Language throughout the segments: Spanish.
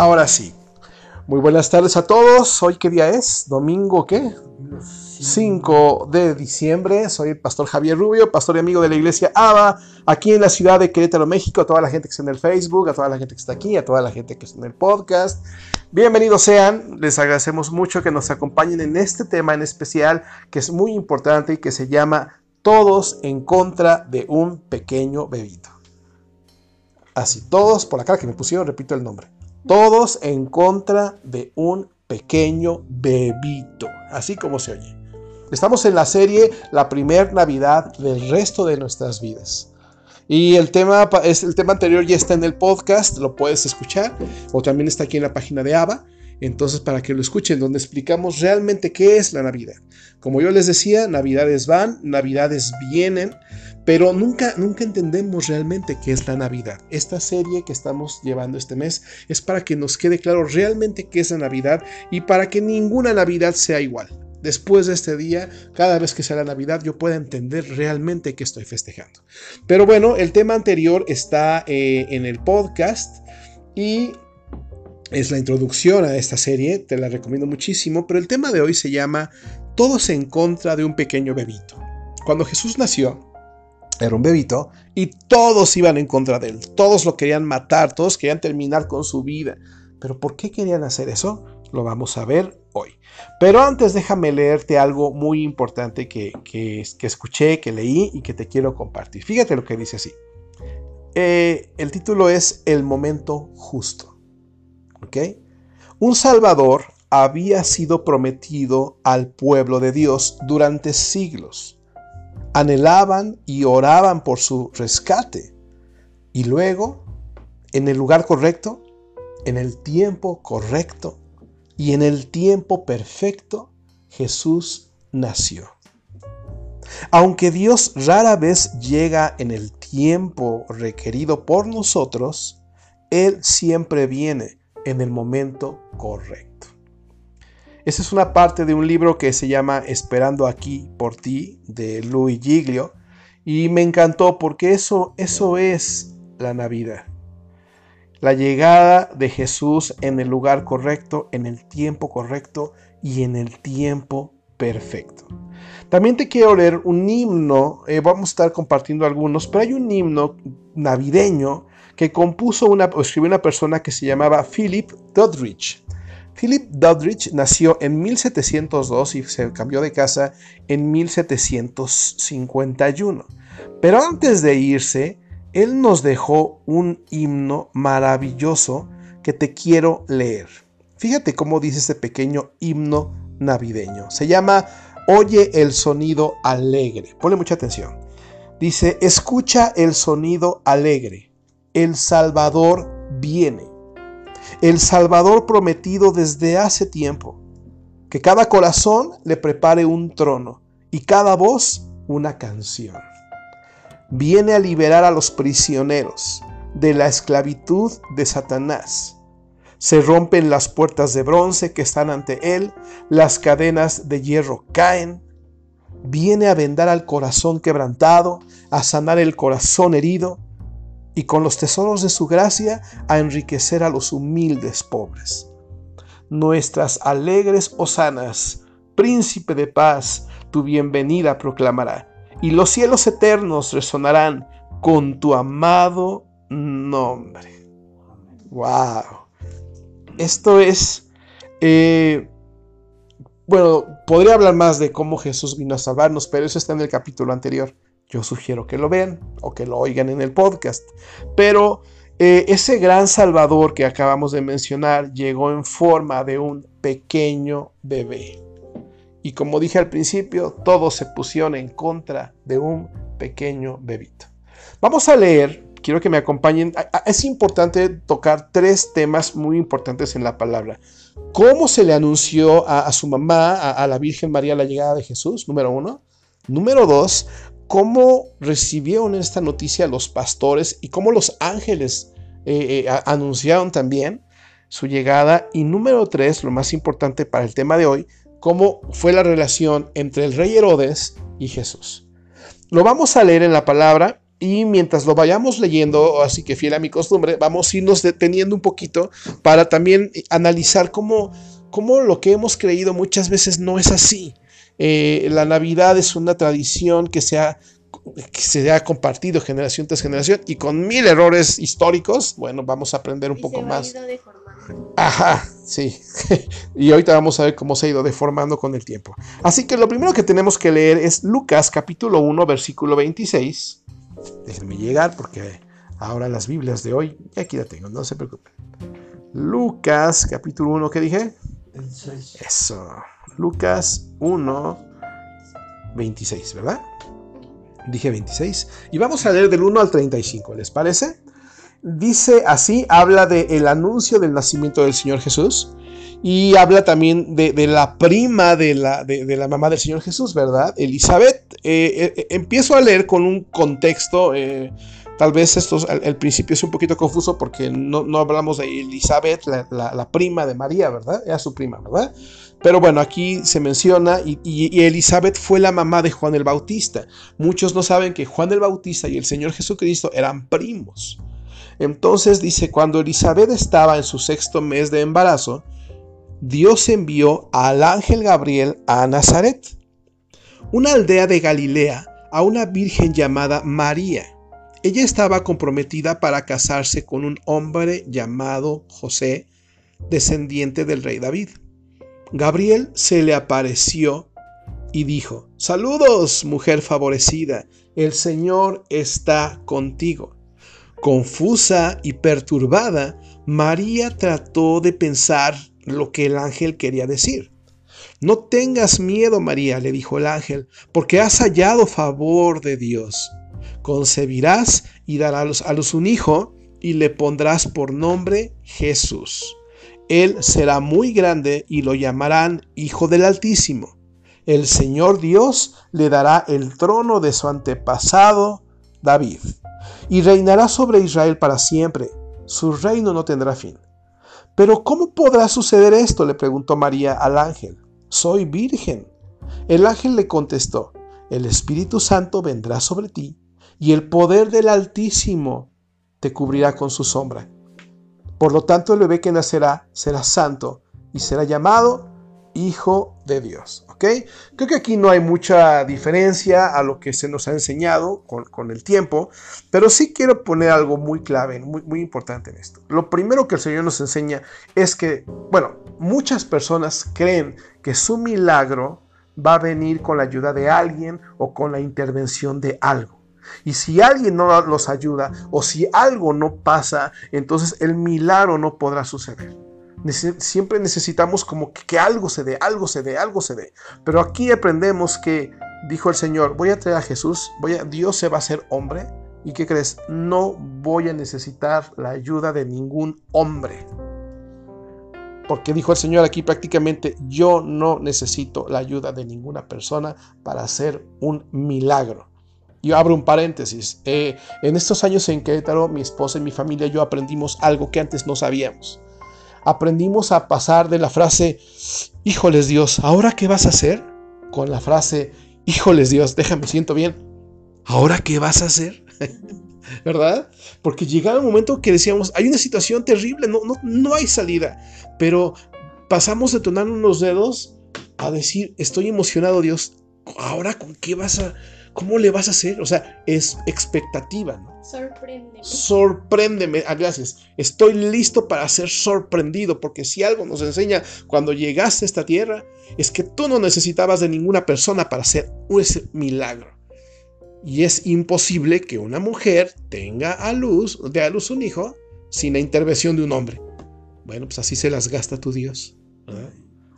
Ahora sí. Muy buenas tardes a todos. ¿Hoy qué día es? ¿Domingo qué? 5 de diciembre. Soy el pastor Javier Rubio, pastor y amigo de la iglesia ABA, aquí en la ciudad de Querétaro, México. A toda la gente que está en el Facebook, a toda la gente que está aquí, a toda la gente que está en el podcast. Bienvenidos sean. Les agradecemos mucho que nos acompañen en este tema en especial que es muy importante y que se llama Todos en contra de un pequeño bebito. Así, todos por la cara que me pusieron, repito el nombre. Todos en contra de un pequeño bebito. Así como se oye. Estamos en la serie La primer Navidad del resto de nuestras vidas. Y el tema, el tema anterior ya está en el podcast, lo puedes escuchar, o también está aquí en la página de ABA. Entonces, para que lo escuchen, donde explicamos realmente qué es la Navidad. Como yo les decía, Navidades van, Navidades vienen, pero nunca, nunca entendemos realmente qué es la Navidad. Esta serie que estamos llevando este mes es para que nos quede claro realmente qué es la Navidad y para que ninguna Navidad sea igual. Después de este día, cada vez que sea la Navidad, yo pueda entender realmente qué estoy festejando. Pero bueno, el tema anterior está eh, en el podcast y es la introducción a esta serie, te la recomiendo muchísimo, pero el tema de hoy se llama Todos en contra de un pequeño bebito. Cuando Jesús nació, era un bebito, y todos iban en contra de él, todos lo querían matar, todos querían terminar con su vida. Pero ¿por qué querían hacer eso? Lo vamos a ver hoy. Pero antes déjame leerte algo muy importante que, que, escuché, que leí y que te quiero compartir. Fíjate lo que dice así. Eh, el título es El momento justo. Un Salvador había sido prometido al pueblo de Dios durante siglos anhelaban y oraban por su rescate. Y luego, en el lugar correcto, en el tiempo correcto y en el tiempo perfecto, Jesús nació. Aunque Dios rara vez llega en el tiempo requerido por nosotros, Él siempre viene en el momento correcto. Esa es una parte de un libro que se llama Esperando aquí por ti, de Louis Giglio, y me encantó porque eso, eso es la Navidad. La llegada de Jesús en el lugar correcto, en el tiempo correcto y en el tiempo perfecto. También te quiero leer un himno, eh, vamos a estar compartiendo algunos, pero hay un himno navideño que compuso una, escribió una persona que se llamaba Philip Doddridge. Philip Doddridge nació en 1702 y se cambió de casa en 1751. Pero antes de irse, él nos dejó un himno maravilloso que te quiero leer. Fíjate cómo dice este pequeño himno navideño. Se llama Oye el sonido alegre. Ponle mucha atención. Dice, escucha el sonido alegre. El Salvador viene el Salvador prometido desde hace tiempo. Que cada corazón le prepare un trono y cada voz una canción. Viene a liberar a los prisioneros de la esclavitud de Satanás. Se rompen las puertas de bronce que están ante él, las cadenas de hierro caen. Viene a vendar al corazón quebrantado, a sanar el corazón herido, y con los tesoros de su gracia a enriquecer a los humildes pobres. Nuestras alegres hosanas, príncipe de paz, tu bienvenida proclamará, y los cielos eternos resonarán con tu amado nombre. ¡Wow! Esto es... Eh, bueno, podría hablar más de cómo Jesús vino a salvarnos, pero eso está en el capítulo anterior. Yo sugiero que lo vean o que lo oigan en el podcast. Pero eh, ese gran Salvador que acabamos de mencionar llegó en forma de un pequeño bebé. Y como dije al principio, todos se pusieron en contra de un pequeño bebito. Vamos a leer, quiero que me acompañen. Es importante tocar tres temas muy importantes en la palabra. ¿Cómo se le anunció a, su mamá, a, a la Virgen María, la llegada de Jesús? Número uno. Número dos, cómo recibieron esta noticia los pastores y cómo los ángeles eh, eh, anunciaron también su llegada. Y número tres, lo más importante para el tema de hoy, cómo fue la relación entre el rey Herodes y Jesús. Lo vamos a leer en la palabra y mientras lo vayamos leyendo, así que fiel a mi costumbre, vamos a irnos deteniendo un poquito para también analizar cómo, cómo lo que hemos creído muchas veces no es así. Eh, la Navidad es una tradición que se, ha, que se ha compartido generación tras generación y con mil errores históricos, bueno, vamos a aprender un Y poco se más. ido deformando. Ajá, sí. y ahorita vamos a ver cómo se ha ido deformando con el tiempo. Así que lo primero que tenemos que leer es Lucas capítulo 1, versículo 26. Déjenme llegar porque ahora las Biblias de hoy, aquí la tengo, no se preocupen. Lucas capítulo 1, ¿qué dije? Eso. Lucas 1, 26, ¿verdad? Dije 26. Y vamos a leer del 1 al 35, ¿les parece? Dice así, habla del anuncio del nacimiento del Señor Jesús y habla también de, de la prima de la, de, de la mamá del Señor Jesús, ¿verdad? Elizabeth. Eh, eh, empiezo a leer con un contexto, eh, tal vez esto al, al, principio es un poquito confuso porque no, no hablamos de Elizabeth, la, la, la, prima de María, ¿verdad? Era su prima, ¿verdad? Pero bueno, aquí se menciona y, y, Elizabeth fue la mamá de Juan el Bautista. Muchos no saben que Juan el Bautista y el Señor Jesucristo eran primos. Entonces dice, cuando Elizabeth estaba en su sexto mes de embarazo, Dios envió al ángel Gabriel a Nazaret, una aldea de Galilea, a una virgen llamada María. Ella estaba comprometida para casarse con un hombre llamado José, descendiente del rey David. Gabriel se le apareció y dijo, Saludos, mujer favorecida, el Señor está contigo. Confusa y perturbada, María trató de pensar lo que el ángel quería decir. No tengas miedo, María, le dijo el ángel, porque has hallado favor de Dios. Concebirás y darás a luz un hijo y le pondrás por nombre Jesús. Él será muy grande y lo llamarán Hijo del Altísimo. El Señor Dios le dará el trono de su antepasado David y reinará sobre Israel para siempre. Su reino no tendrá fin. Pero ¿cómo podrá suceder esto? le preguntó María al ángel. Soy virgen. El ángel le contestó, el Espíritu Santo vendrá sobre ti y el poder del Altísimo te cubrirá con su sombra. Por lo tanto, el bebé que nacerá será santo y será llamado Hijo de Dios. ¿Ok? Creo que aquí no hay mucha diferencia a lo que se nos ha enseñado con, con el tiempo, pero sí quiero poner algo muy clave, muy, muy importante en esto. Lo primero que el Señor nos enseña es que, bueno, muchas personas creen que su milagro va a venir con la ayuda de alguien o con la intervención de algo. Y si alguien no los ayuda o si algo no pasa, entonces el milagro no podrá suceder. Siempre necesitamos como que, algo se dé, algo se dé, algo se dé. Pero aquí aprendemos que dijo el Señor, voy a traer a Jesús, voy a, Dios se va a hacer hombre. ¿Y qué crees? No voy a necesitar la ayuda de ningún hombre. Porque dijo el Señor aquí prácticamente, yo no necesito la ayuda de ninguna persona para hacer un milagro. Yo abro un paréntesis. Eh, en estos años en Querétaro, mi esposa y mi familia y yo aprendimos algo que antes no sabíamos aprendimos a pasar de la frase, híjoles Dios, ¿ahora qué vas a hacer? Con la frase, híjoles Dios, déjame, siento bien, ¿ahora qué vas a hacer? ¿Verdad? Porque llegaba un momento que decíamos, hay una situación terrible, no, no, no hay salida, pero pasamos de tonar unos dedos a decir, estoy emocionado Dios, ¿ahora con qué vas a... ¿Cómo le vas a hacer? O sea, es expectativa, ¿no? Sorpréndeme. Sorpréndeme. Ah, gracias. Estoy listo para ser sorprendido, porque si algo nos enseña cuando llegaste a esta tierra, es que tú no necesitabas de ninguna persona para hacer ese milagro. Y es imposible que una mujer tenga a luz, dé a luz un hijo, sin la intervención de un hombre. Bueno, pues así se las gasta tu Dios. ¿verdad?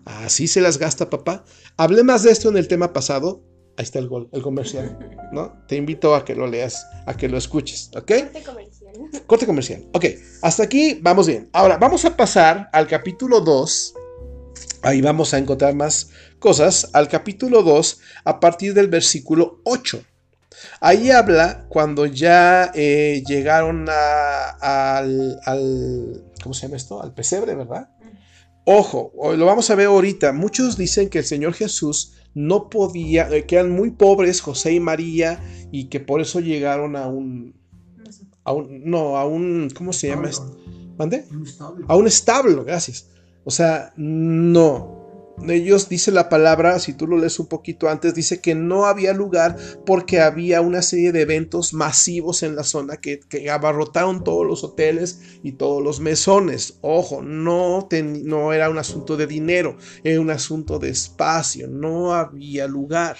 Así se las gasta papá. Hablé más de esto en el tema pasado, Ahí está el, gol, el comercial, ¿no? Te invito a que lo leas, a que lo escuches, ¿ok? Corte comercial. Corte comercial. Ok, hasta aquí vamos bien. Ahora, vamos a pasar al capítulo 2. Ahí vamos a encontrar más cosas. Al capítulo 2, a partir del versículo 8. Ahí habla cuando ya eh, llegaron a, al, al, ¿Cómo se llama esto? Al pesebre, ¿verdad? Ojo, lo vamos a ver ahorita. Muchos dicen que el Señor Jesús no podía, eh, que eran muy pobres José y María y que por eso llegaron a un, a un no, a un, ¿cómo se llama? ¿Mande? A un establo, gracias. O sea, no, ellos dice la palabra, si tú lo lees un poquito antes, dice que no había lugar porque había una serie de eventos masivos en la zona que, abarrotaron todos los hoteles y todos los mesones. Ojo, no, no era un asunto de dinero, era un asunto de espacio, no había lugar.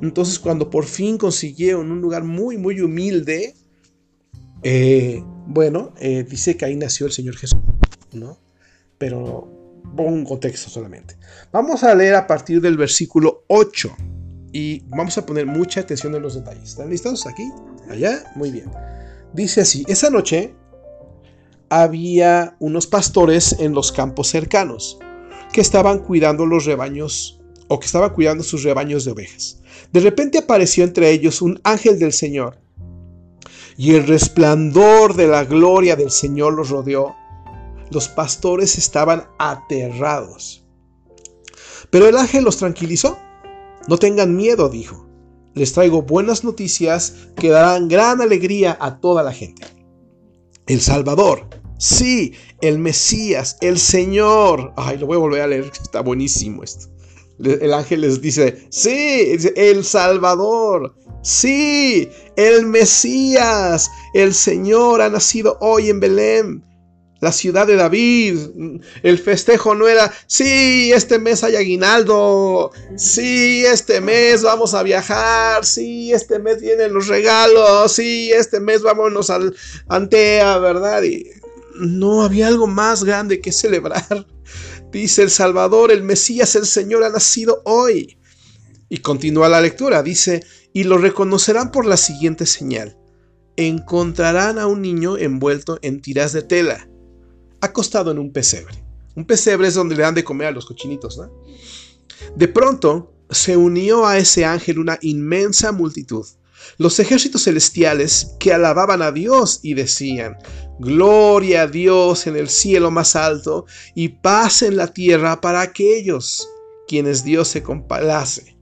Entonces cuando por fin consiguieron un lugar muy, muy humilde, eh, bueno, eh, dice que ahí nació el Señor Jesús, ¿no? Pero un contexto solamente. Vamos a leer a partir del versículo 8 y vamos a poner mucha atención en los detalles. ¿Están listos? Aquí, allá, muy bien. Dice así, esa noche había unos pastores en los campos cercanos que estaban cuidando los rebaños o que estaban cuidando sus rebaños de ovejas. De repente apareció entre ellos un ángel del Señor y el resplandor de la gloria del Señor los rodeó los pastores estaban aterrados. Pero el ángel los tranquilizó. No tengan miedo, dijo. Les traigo buenas noticias que darán gran alegría a toda la gente. El Salvador, sí, el Mesías, el Señor. Ay, lo voy a volver a leer, está buenísimo esto. El ángel les dice, sí, el Salvador, sí, el Mesías, el Señor ha nacido hoy en Belén la ciudad de David. El festejo no era, sí, este mes hay aguinaldo, sí, este mes vamos a viajar, sí, este mes vienen los regalos, sí, este mes vámonos al Antea, ¿verdad? Y no había algo más grande que celebrar. Dice el Salvador, el Mesías, el Señor ha nacido hoy. Y continúa la lectura, dice, y lo reconocerán por la siguiente señal. Encontrarán a un niño envuelto en tiras de tela acostado en un pesebre. Un pesebre es donde le dan de comer a los cochinitos, ¿no? De pronto se unió a ese ángel una inmensa multitud, los ejércitos celestiales que alababan a Dios y decían, Gloria a Dios en el cielo más alto y paz en la tierra para aquellos quienes Dios se complace.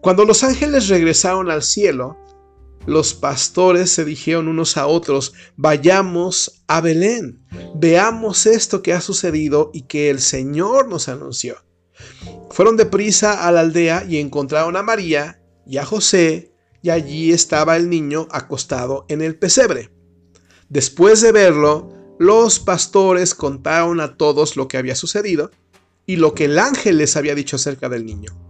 Cuando los ángeles regresaron al cielo, los pastores se dijeron unos a otros, vayamos a Belén, veamos esto que ha sucedido y que el Señor nos anunció. Fueron deprisa a la aldea y encontraron a María y a José, y allí estaba el niño acostado en el pesebre. Después de verlo, los pastores contaron a todos lo que había sucedido y lo que el ángel les había dicho acerca del niño.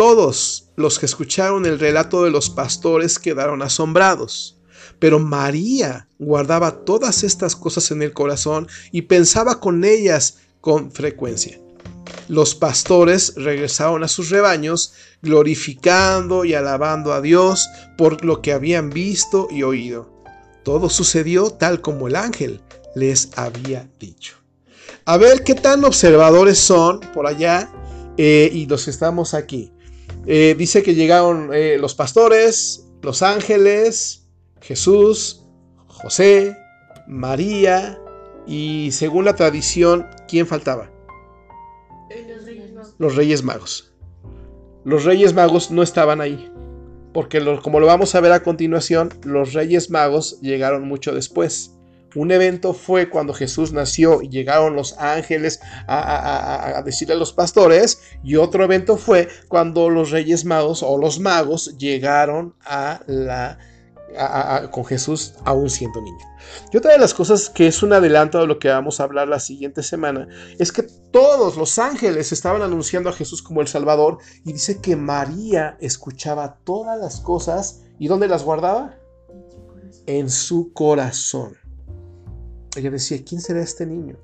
Todos los que escucharon el relato de los pastores quedaron asombrados. Pero María guardaba todas estas cosas en el corazón y pensaba con ellas con frecuencia. Los pastores regresaron a sus rebaños, glorificando y alabando a Dios por lo que habían visto y oído. Todo sucedió tal como el ángel les había dicho. A ver qué tan observadores son por allá eh, y los que estamos aquí. Eh, dice que llegaron eh, los pastores, los ángeles, Jesús, José, María y según la tradición, ¿quién faltaba? Los Reyes Magos. Los Reyes Magos. Los Reyes Magos no estaban ahí, porque como lo vamos a ver a continuación, los Reyes Magos llegaron mucho después. Un evento fue cuando Jesús nació y llegaron los ángeles a, decirle a los pastores. Y otro evento fue cuando los reyes magos o los magos llegaron a la, con Jesús aún siendo niño. Y otra de las cosas que es un adelanto de lo que vamos a hablar la siguiente semana es que todos los ángeles estaban anunciando a Jesús como el Salvador y dice que María escuchaba todas las cosas y ¿dónde las guardaba? En su corazón ella decía, ¿quién será este niño?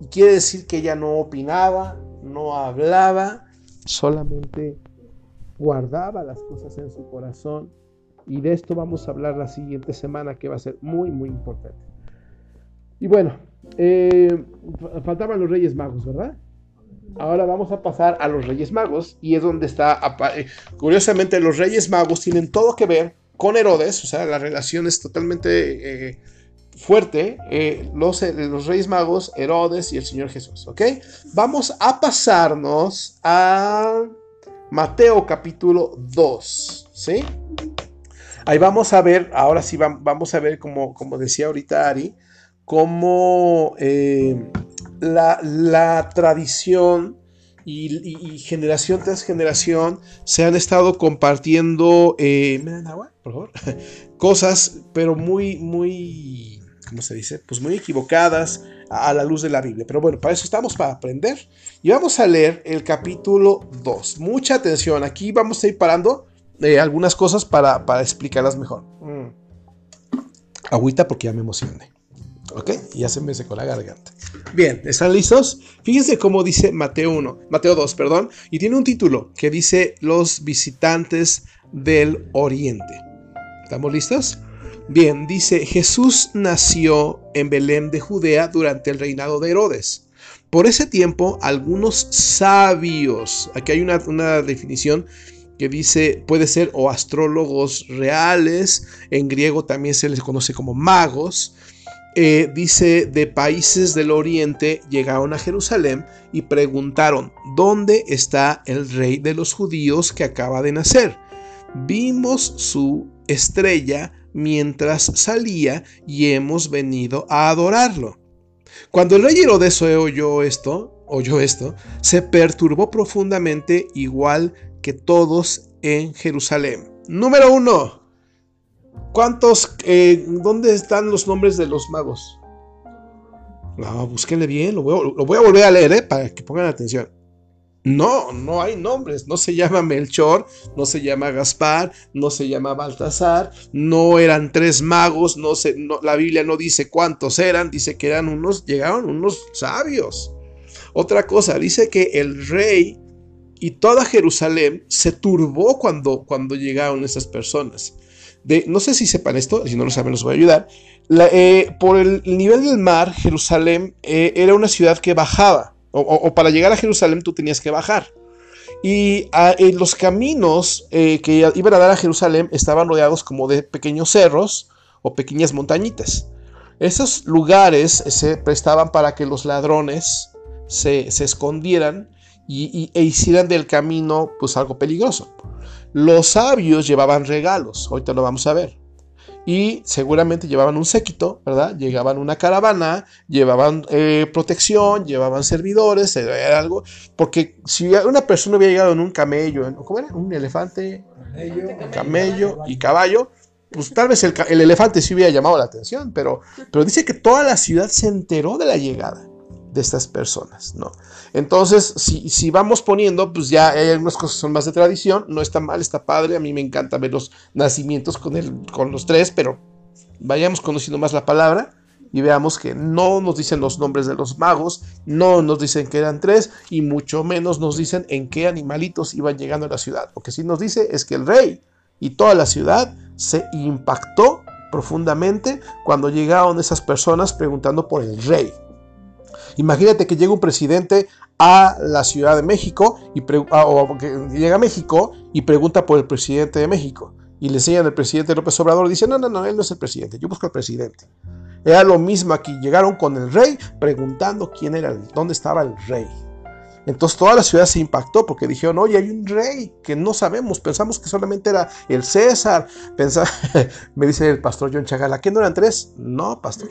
Y quiere decir que ella no opinaba, no hablaba, solamente guardaba las cosas en su corazón. Y de esto vamos a hablar la siguiente semana, que va a ser muy, muy importante. Y bueno, eh, faltaban los Reyes Magos, ¿verdad? Ahora vamos a pasar a los Reyes Magos y es donde está, eh, curiosamente, los Reyes Magos tienen todo que ver con Herodes, o sea, la relación es totalmente... Eh, fuerte eh, los, eh, los Reyes Magos, Herodes y el Señor Jesús, ¿ok? Vamos a pasarnos a Mateo capítulo 2, ¿sí? Ahí vamos a ver, ahora sí vamos a ver, como, como decía ahorita Ari, cómo eh, la, tradición y, generación tras generación se han estado compartiendo, ¿me dan agua, por favor? Cosas, pero muy, muy ¿cómo se dice? Pues muy equivocadas a, la luz de la Biblia. Pero bueno, para eso estamos, para aprender. Y vamos a leer el capítulo 2. Mucha atención, aquí vamos a ir parando eh, algunas cosas para, explicarlas mejor. Mm. Agüita porque ya me emocioné. ¿Ok? Ya se me secó la garganta. Bien, ¿están listos? Fíjense cómo dice Mateo 1, Mateo 2, perdón, y tiene un título que dice Los visitantes del Oriente. ¿Estamos listos? Bien, dice, Jesús nació en Belén de Judea durante el reinado de Herodes. Por ese tiempo, algunos sabios, aquí hay una, definición que dice, puede ser o astrólogos reales, en griego también se les conoce como magos, eh, dice, de países del oriente llegaron a Jerusalén y preguntaron, ¿dónde está el rey de los judíos que acaba de nacer? Vimos su estrella mientras salía y hemos venido a adorarlo. Cuando el rey Herodes oyó esto, oyó esto, se perturbó profundamente igual que todos en Jerusalén. Número uno. ¿Cuántos, eh, dónde están los nombres de los magos? No, búsquenle bien, lo voy, lo voy a volver a leer eh, para que pongan atención. No, no hay nombres. No se llama Melchor, no se llama Gaspar, no se llama Baltasar, no eran tres magos, la Biblia no dice cuántos eran, dice que eran unos, llegaron unos sabios. Otra cosa, dice que el rey y toda Jerusalén se turbó cuando, cuando llegaron esas personas. De, no sé si sepan esto, si no lo saben, los voy a ayudar. Eh, por el nivel del mar, Jerusalén eh, era una ciudad que bajaba o, para llegar a Jerusalén tú tenías que bajar. Y ah, los caminos eh, que iban a dar a Jerusalén estaban rodeados como de pequeños cerros o pequeñas montañitas. Esos lugares se prestaban para que los ladrones se, escondieran y, e hicieran del camino pues algo peligroso. Los sabios llevaban regalos, ahorita lo vamos a ver y seguramente llevaban un séquito, ¿verdad? Llegaban una caravana, llevaban eh, protección, llevaban servidores, era algo, porque si una persona hubiera llegado en un camello, ¿cómo era? Un elefante, camello, y caballo, pues tal vez el, elefante sí hubiera llamado la atención, pero, pero dice que toda la ciudad se enteró de la llegada estas personas, ¿no? Entonces, si, si, vamos poniendo, pues ya hay algunas cosas que son más de tradición, no está mal, está padre, a mí me encanta ver los nacimientos con, el, con los tres, pero vayamos conociendo más la palabra y veamos que no nos dicen los nombres de los magos, no nos dicen que eran tres y mucho menos nos dicen en qué animalitos iban llegando a la ciudad. Lo que sí nos dice es que el rey y toda la ciudad se impactó profundamente cuando llegaron esas personas preguntando por el rey. Imagínate que llega un presidente a la Ciudad de México y ah, o llega a México y pregunta por el presidente de México. Y le enseñan al presidente López Obrador dice, no, no, no, él no es el presidente, yo busco al presidente. Era lo mismo aquí, llegaron con el rey preguntando quién era, dónde estaba el rey. Entonces toda la ciudad se impactó porque dijeron, oye, hay un rey que no sabemos, pensamos que solamente era el César. me dice el pastor John Chagala, ¿qué no eran tres? No, pastor,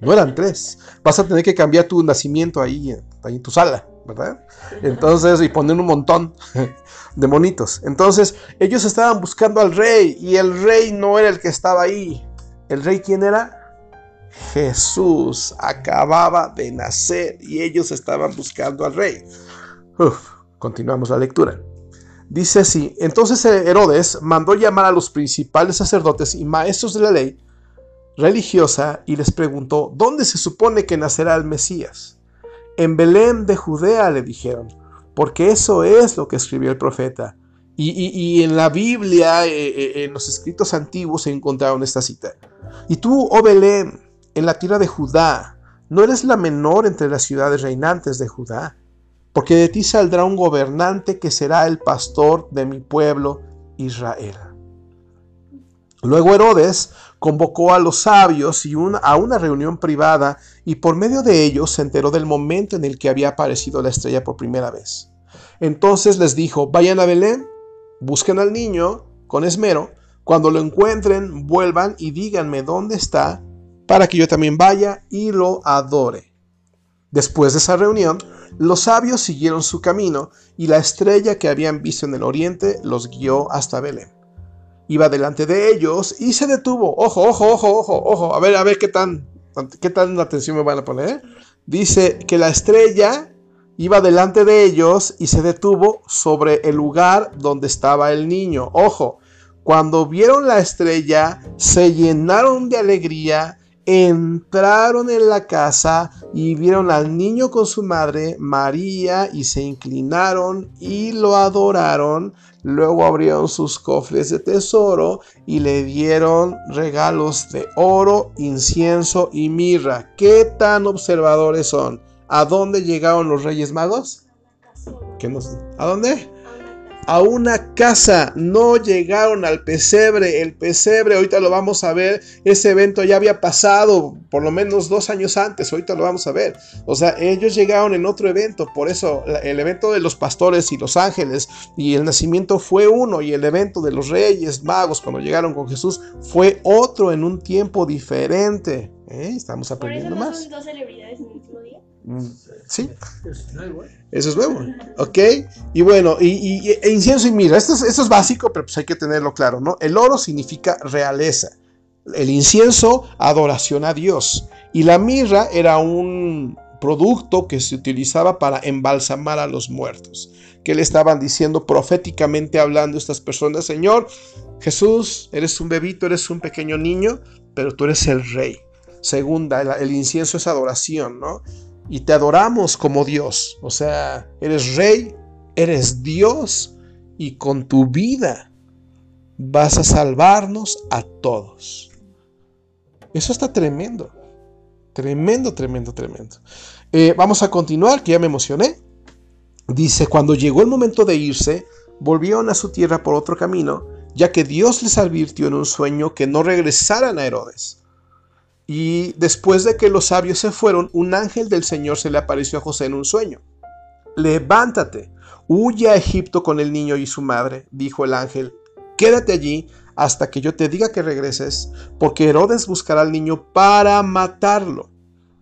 no eran tres. Vas a tener que cambiar tu nacimiento ahí, ahí en tu sala, ¿verdad? Entonces, y poner un montón de monitos. Entonces, ellos estaban buscando al rey y el rey no era el que estaba ahí. ¿El rey quién era? Jesús acababa de nacer y ellos estaban buscando al rey. continuamos la lectura. Dice así, entonces Herodes mandó llamar a los principales sacerdotes y maestros de la ley religiosa y les preguntó, ¿dónde se supone que nacerá el Mesías? En Belén de Judea le dijeron, porque eso es lo que escribió el profeta. Y, en la Biblia, eh, eh, en los escritos antiguos, se encontraron esta cita. Y tú, oh Belén, en la tierra de Judá, no eres la menor entre las ciudades reinantes de Judá, porque de ti saldrá un gobernante que será el pastor de mi pueblo Israel. Luego Herodes convocó a los sabios y a una reunión privada y por medio de ellos se enteró del momento en el que había aparecido la estrella por primera vez. Entonces les dijo, vayan a Belén, busquen al niño con esmero, cuando lo encuentren, vuelvan y díganme dónde está para que yo también vaya y lo adore. Después de esa reunión, los sabios siguieron su camino y la estrella que habían visto en el oriente los guió hasta Belén iba delante de ellos y se detuvo. Ojo, ojo, ojo, ojo, ojo. A ver, a ver qué tan, qué tan atención me van a poner. Dice que la estrella iba delante de ellos y se detuvo sobre el lugar donde estaba el niño. Ojo, cuando vieron la estrella, se llenaron de alegría, entraron en la casa y vieron al niño con su madre, María, y se inclinaron y lo adoraron. Luego abrieron sus cofres de tesoro y le dieron regalos de oro, incienso y mirra. ¿Qué tan observadores son? ¿A dónde llegaron los Reyes Magos? ¿A dónde? A una casa, no llegaron al pesebre. El pesebre, ahorita lo vamos a ver, ese evento ya había pasado por lo menos dos años antes, ahorita lo vamos a ver. O sea, ellos llegaron en otro evento, por eso el evento de los pastores y los ángeles y el nacimiento fue uno y el evento de los reyes magos cuando llegaron con Jesús fue otro en un tiempo diferente. ¿Eh? Estamos aprendiendo ¿Por eso más. Son dos celebridades en el mismo día? Sí. Eso es nuevo. ¿Ok? Y bueno, y, e incienso y mira, esto es, esto es básico, pero pues hay que tenerlo claro, ¿no? El oro significa realeza. El incienso, adoración a Dios. Y la mirra era un producto que se utilizaba para embalsamar a los muertos. Que le estaban diciendo proféticamente hablando estas personas, Señor, Jesús, eres un bebito, eres un pequeño niño, pero tú eres el rey. Segunda, el incienso es adoración, ¿no? Y te adoramos como Dios. O sea, eres rey, eres Dios y con tu vida vas a salvarnos a todos. Eso está tremendo. Tremendo, tremendo, tremendo. Eh, vamos a continuar, que ya me emocioné. Dice, cuando llegó el momento de irse, volvieron a su tierra por otro camino, ya que Dios les advirtió en un sueño que no regresaran a Herodes. Y después de que los sabios se fueron, un ángel del Señor se le apareció a José en un sueño. Levántate, huye a Egipto con el niño y su madre, dijo el ángel. Quédate allí hasta que yo te diga que regreses, porque Herodes buscará al niño para matarlo.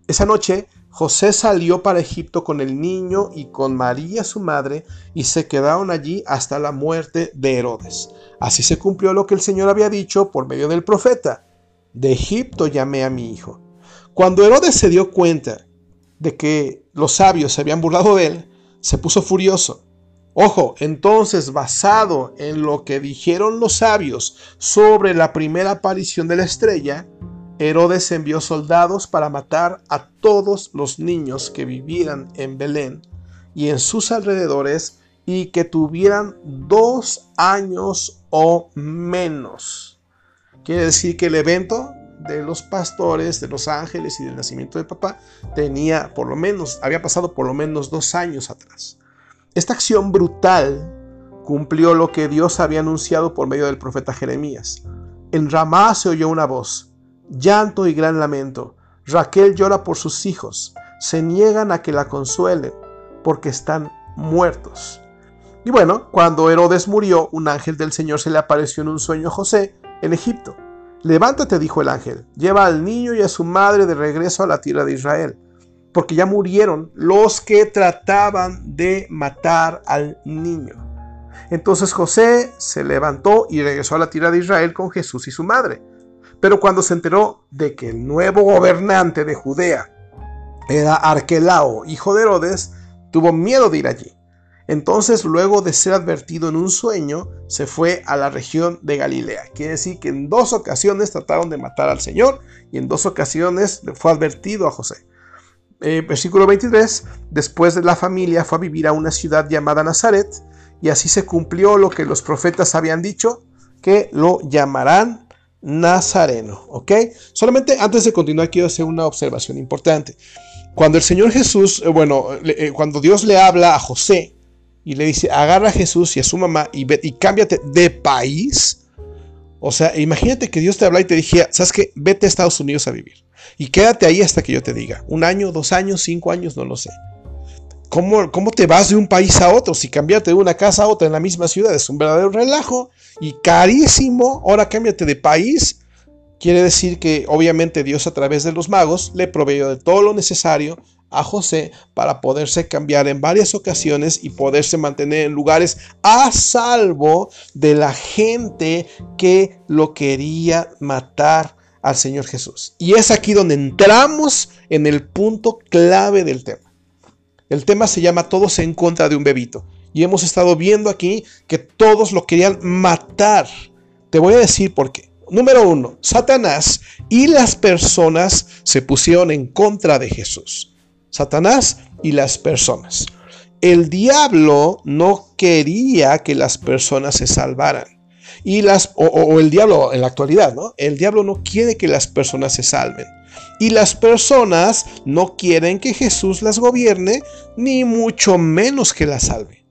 Esa noche José salió para Egipto con el niño y con María su madre, y se quedaron allí hasta la muerte de Herodes. Así se cumplió lo que el Señor había dicho por medio del profeta de Egipto llamé a mi hijo. Cuando Herodes se dio cuenta de que los sabios se habían burlado de él, se puso furioso. Ojo, entonces basado en lo que dijeron los sabios sobre la primera aparición de la estrella, Herodes envió soldados para matar a todos los niños que vivieran en Belén y en sus alrededores y que tuvieran dos años o menos. Quiere decir que el evento de los pastores, de los ángeles y del nacimiento de papá tenía por lo menos, había pasado por lo menos dos años atrás. Esta acción brutal cumplió lo que Dios había anunciado por medio del profeta Jeremías. En Ramá se oyó una voz, llanto y gran lamento. Raquel llora por sus hijos, se niegan a que la consuelen, porque están muertos. Y bueno, cuando Herodes murió, un ángel del Señor se le apareció en un sueño a José en Egipto. Levántate, dijo el ángel, lleva al niño y a su madre de regreso a la tierra de Israel, porque ya murieron los que trataban de matar al niño. Entonces José se levantó y regresó a la tierra de Israel con Jesús y su madre. Pero cuando se enteró de que el nuevo gobernante de Judea era Arquelao, hijo de Herodes, tuvo miedo de ir allí. Entonces, luego de ser advertido en un sueño, se fue a la región de Galilea. Quiere decir que en dos ocasiones trataron de matar al Señor y en dos ocasiones fue advertido a José. Eh, versículo 23, después de la familia fue a vivir a una ciudad llamada Nazaret y así se cumplió lo que los profetas habían dicho, que lo llamarán Nazareno. ¿Ok? Solamente antes de continuar quiero hacer una observación importante. Cuando el Señor Jesús, eh, bueno, eh, cuando Dios le habla a José, y le dice, agarra a Jesús y a su mamá y, ve, y cámbiate de país. O sea, imagínate que Dios te habla y te dijera, ¿sabes qué? Vete a Estados Unidos a vivir. Y quédate ahí hasta que yo te diga. Un año, dos años, cinco años, no lo sé. ¿Cómo, ¿Cómo, te vas de un país a otro? Si cambiarte de una casa a otra en la misma ciudad es un verdadero relajo y carísimo. Ahora cámbiate de país. Quiere decir que obviamente Dios a través de los magos le proveyó de todo lo necesario a José para poderse cambiar en varias ocasiones y poderse mantener en lugares a salvo de la gente que lo quería matar al Señor Jesús. Y es aquí donde entramos en el punto clave del tema. El tema se llama Todos en contra de un bebito. Y hemos estado viendo aquí que todos lo querían matar. Te voy a decir por qué. Número uno, Satanás y las personas se pusieron en contra de Jesús. Satanás y las personas. El diablo no quería que las personas se salvaran. Y las, o, el diablo en la actualidad, ¿no? El diablo no quiere que las personas se salven. Y las personas no quieren que Jesús las gobierne, ni mucho menos que las salve.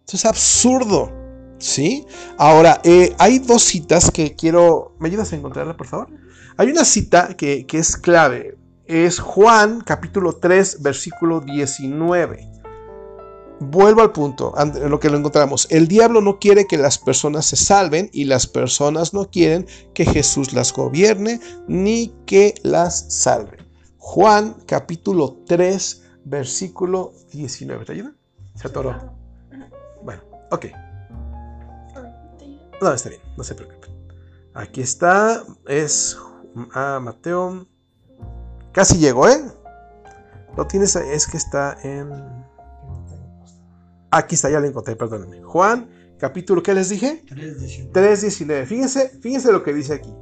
Esto es absurdo. ¿Sí? Ahora, eh, hay dos citas que quiero... ¿Me ayudas a encontrarla, por favor? Hay una cita que, que es clave es Juan capítulo 3, versículo 19. Vuelvo al punto, lo que lo encontramos. El diablo no quiere que las personas se salven y las personas no quieren que Jesús las gobierne ni que las salve. Juan capítulo 3, versículo 19. ¿Te ayuda? Se atoró. Bueno, ok. No, está bien, no se preocupe. Aquí está, es ah, Mateo Casi llegó, ¿eh? Lo tienes, es que está en... Aquí está, ya lo encontré, perdónenme. Juan, capítulo, ¿qué les dije? 3.19. Fíjense, fíjense lo que dice aquí.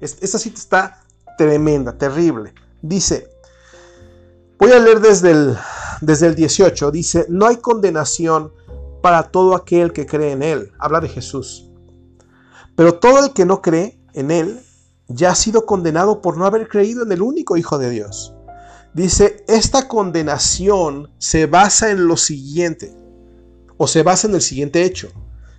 Esta cita está tremenda, terrible. Dice, voy a leer desde el, desde el 18. Dice, no hay condenación para todo aquel que cree en Él. Habla de Jesús. Pero todo el que no cree en Él ya ha sido condenado por no haber creído en el único Hijo de Dios. Dice, esta condenación se basa en lo siguiente, o se basa en el siguiente hecho.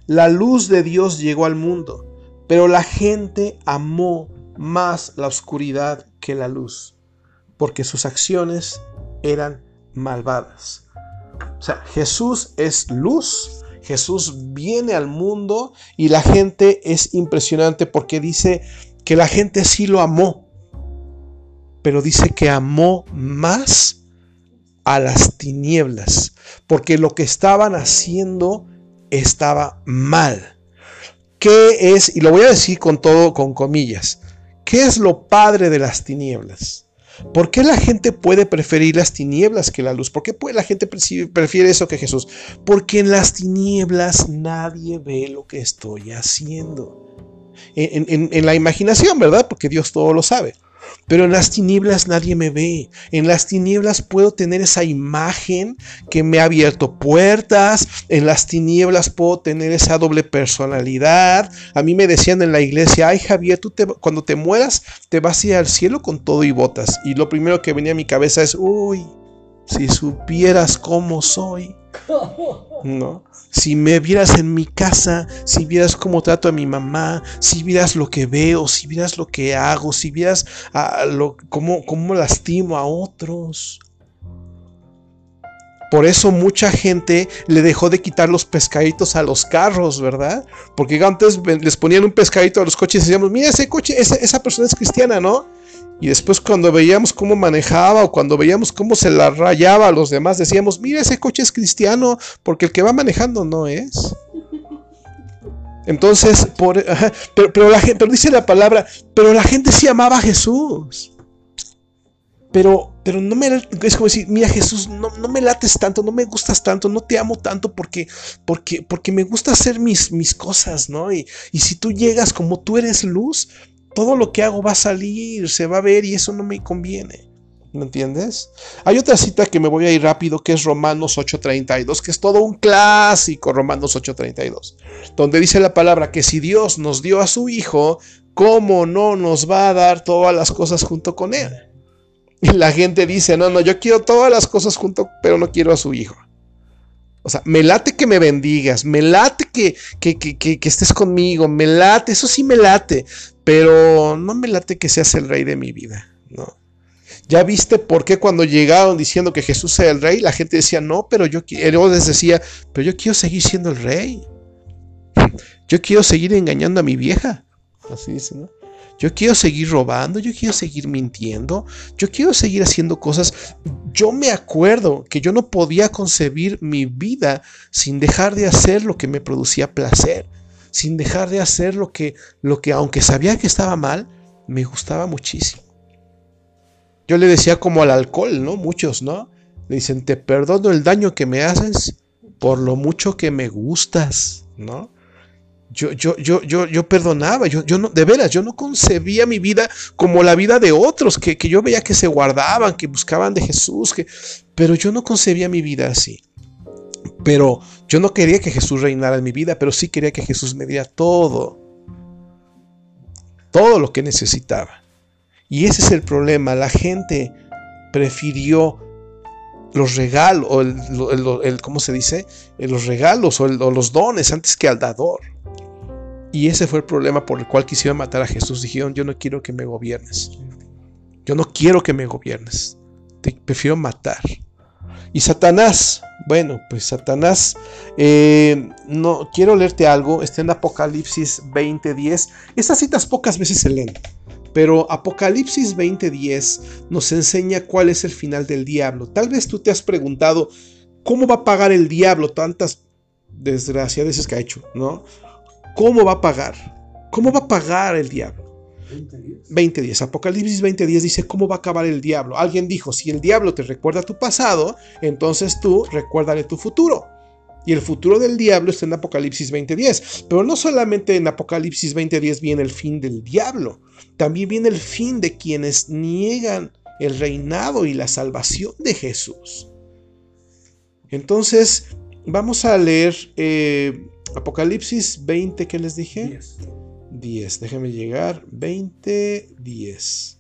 La luz de Dios llegó al mundo, pero la gente amó más la oscuridad que la luz, porque sus acciones eran malvadas. O sea, Jesús es luz, Jesús viene al mundo y la gente es impresionante porque dice, que la gente sí lo amó, pero dice que amó más a las tinieblas, porque lo que estaban haciendo estaba mal. ¿Qué es? Y lo voy a decir con todo, con comillas. ¿Qué es lo padre de las tinieblas? ¿Por qué la gente puede preferir las tinieblas que la luz? ¿Por qué la gente prefiere eso que Jesús? Porque en las tinieblas nadie ve lo que estoy haciendo en, la imaginación, ¿verdad? Porque Dios todo lo sabe. Pero en las tinieblas nadie me ve. En las tinieblas puedo tener esa imagen que me ha abierto puertas. En las tinieblas puedo tener esa doble personalidad. A mí me decían en la iglesia, ay Javier, tú cuando te mueras te vas a ir al cielo con todo y botas. Y lo primero que venía a mi cabeza es, uy, si supieras cómo soy. ¿No? Si me vieras en mi casa, si vieras cómo trato a mi mamá, si vieras lo que veo, si vieras lo que hago, si vieras cómo, cómo lastimo a otros. Por eso mucha gente le dejó de quitar los pescaditos a los carros, ¿verdad? Porque antes les ponían un pescadito a los coches y decíamos, mira ese coche, esa persona es cristiana, ¿no? Y después cuando veíamos cómo manejaba o cuando veíamos cómo se la rayaba a los demás, decíamos, mira, ese coche es cristiano, porque el que va manejando no es. Entonces, por, pero, la gente, pero dice la palabra, pero la gente sí amaba a Jesús. Pero, pero no me, es como decir, mira Jesús, no, no, me lates tanto, no me gustas tanto, no te amo tanto porque, porque, porque me gusta hacer mis, mis cosas, ¿no? Y, y si tú llegas como tú eres luz, todo lo que hago va a salir, se va a ver y eso no me conviene. ¿Me entiendes? Hay otra cita que me voy a ir rápido que es Romanos 8:32, que es todo un clásico, Romanos 8:32, donde dice la palabra que si Dios nos dio a su Hijo, ¿cómo no nos va a dar todas las cosas junto con Él? Y la gente dice, no, no, yo quiero todas las cosas junto, pero no quiero a su Hijo. O sea, me late que me bendigas, me late que, que, que, que, estés conmigo, me late, eso sí me late, pero no me late que seas el rey de mi vida, ¿no? ¿Ya viste por qué cuando llegaron diciendo que Jesús era el rey, la gente decía, no, pero yo, Herodes decía, pero yo quiero seguir siendo el rey. Yo quiero seguir engañando a mi vieja. Así dice, ¿no? Yo quiero seguir robando, yo quiero seguir mintiendo, yo quiero seguir haciendo cosas. Yo me acuerdo que yo no podía concebir mi vida sin dejar de hacer lo que me producía placer, sin dejar de hacer lo que, lo que aunque sabía que estaba mal, me gustaba muchísimo. Yo le decía como al alcohol, ¿no? Muchos, ¿no? Le dicen, te perdono el daño que me haces por lo mucho que me gustas, ¿no? Yo, yo, yo, yo, yo perdonaba, yo, yo no, de veras, yo no concebía mi vida como la vida de otros, que, que yo veía que se guardaban, que buscaban de Jesús, que, pero yo no concebía mi vida así. Pero yo no quería que Jesús reinara en mi vida, pero sí quería que Jesús me diera todo, todo lo que necesitaba. Y ese es el problema, la gente prefirió los regalos, o el, ¿cómo se dice? Los regalos o, o los dones antes que al dador. Y ese fue el problema por el cual quisieron matar a Jesús. Dijeron, yo no quiero que me gobiernes. Yo no quiero que me gobiernes. Te prefiero matar. Y Satanás, bueno, pues Satanás, eh, no quiero leerte algo, está en Apocalipsis 20:10. Estas citas pocas veces se leen, pero Apocalipsis 20:10 nos enseña cuál es el final del diablo. Tal vez tú te has preguntado, ¿cómo va a pagar el diablo tantas desgracias que ha hecho? ¿No? ¿Cómo va a pagar? ¿Cómo va a pagar el diablo? 20.10. Apocalipsis 20.10 dice cómo va a acabar el diablo. Alguien dijo, si el diablo te recuerda tu pasado, entonces tú recuérdale tu futuro. Y el futuro del diablo está en Apocalipsis 20.10. Pero no solamente en Apocalipsis 20.10 viene el fin del diablo, también viene el fin de quienes niegan el reinado y la salvación de Jesús. Entonces, vamos a leer eh, Apocalipsis 20, ¿qué les dije? 10. 10, déjenme llegar. 20, 10.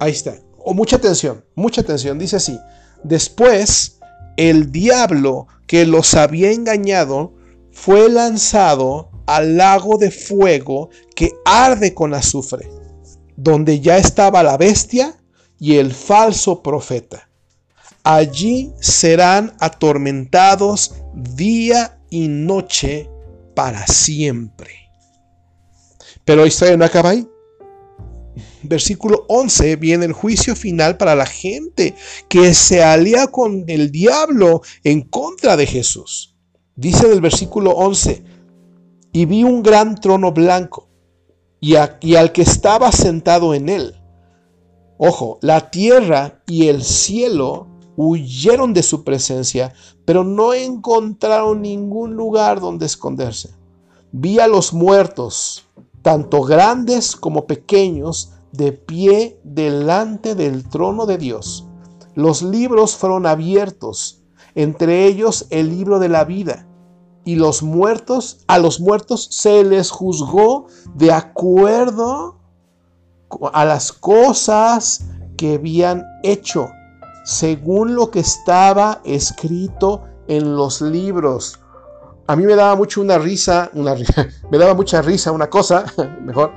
Ahí está. Oh, mucha atención, mucha atención. Dice así. Después, el diablo que los había engañado fue lanzado al lago de fuego que arde con azufre, donde ya estaba la bestia y el falso profeta. Allí serán atormentados día y noche para siempre. Pero la no acaba ahí. Versículo 11 viene el juicio final para la gente que se alía con el diablo en contra de Jesús. Dice del versículo 11, y vi un gran trono blanco y, y al que estaba sentado en él. Ojo, la tierra y el cielo huyeron de su presencia, pero no encontraron ningún lugar donde esconderse. Vi a los muertos, tanto grandes como pequeños, de pie delante del trono de Dios. Los libros fueron abiertos, entre ellos el libro de la vida, y los muertos, a los muertos se les juzgó de acuerdo a las cosas que habían hecho según lo que estaba escrito en los libros. A mí me daba mucho una risa, una me daba mucha risa una cosa, mejor,